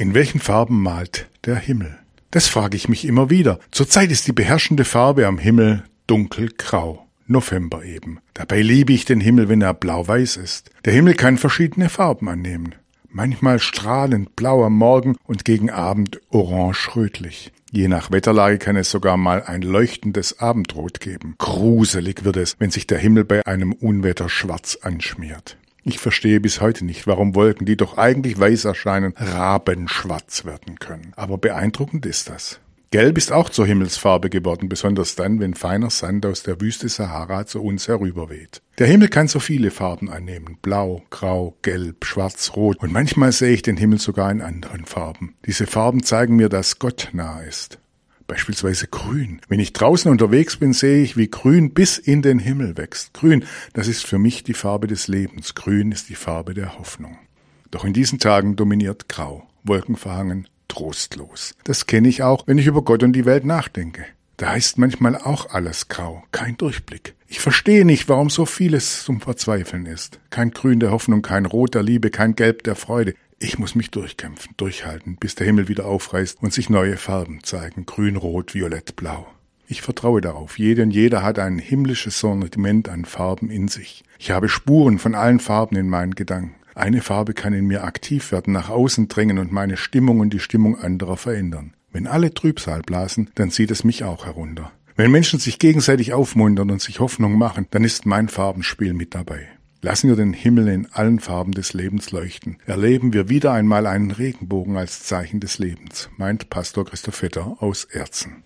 In welchen Farben malt der Himmel? Das frage ich mich immer wieder. Zurzeit ist die beherrschende Farbe am Himmel dunkelgrau. November eben. Dabei liebe ich den Himmel, wenn er blau-weiß ist. Der Himmel kann verschiedene Farben annehmen. Manchmal strahlend blau am Morgen und gegen Abend orange-rötlich. Je nach Wetterlage kann es sogar mal ein leuchtendes Abendrot geben. Gruselig wird es, wenn sich der Himmel bei einem Unwetter schwarz anschmiert. Ich verstehe bis heute nicht, warum Wolken, die doch eigentlich weiß erscheinen, rabenschwarz werden können. Aber beeindruckend ist das. Gelb ist auch zur Himmelsfarbe geworden, besonders dann, wenn feiner Sand aus der Wüste Sahara zu uns herüberweht. Der Himmel kann so viele Farben annehmen. Blau, grau, gelb, schwarz, rot. Und manchmal sehe ich den Himmel sogar in anderen Farben. Diese Farben zeigen mir, dass Gott nah ist beispielsweise grün. Wenn ich draußen unterwegs bin, sehe ich, wie grün bis in den Himmel wächst. Grün, das ist für mich die Farbe des Lebens. Grün ist die Farbe der Hoffnung. Doch in diesen Tagen dominiert Grau, wolkenverhangen, trostlos. Das kenne ich auch, wenn ich über Gott und die Welt nachdenke. Da heißt manchmal auch alles grau, kein Durchblick. Ich verstehe nicht, warum so vieles zum Verzweifeln ist. Kein Grün der Hoffnung, kein Rot der Liebe, kein Gelb der Freude. Ich muss mich durchkämpfen, durchhalten, bis der Himmel wieder aufreißt und sich neue Farben zeigen, grün, rot, violett, blau. Ich vertraue darauf. Jede und jeder hat ein himmlisches Sortiment an Farben in sich. Ich habe Spuren von allen Farben in meinen Gedanken. Eine Farbe kann in mir aktiv werden, nach außen drängen und meine Stimmung und die Stimmung anderer verändern. Wenn alle Trübsal blasen, dann zieht es mich auch herunter. Wenn Menschen sich gegenseitig aufmuntern und sich Hoffnung machen, dann ist mein Farbenspiel mit dabei. Lassen wir den Himmel in allen Farben des Lebens leuchten. Erleben wir wieder einmal einen Regenbogen als Zeichen des Lebens, meint Pastor Christoph Vetter aus Erzen.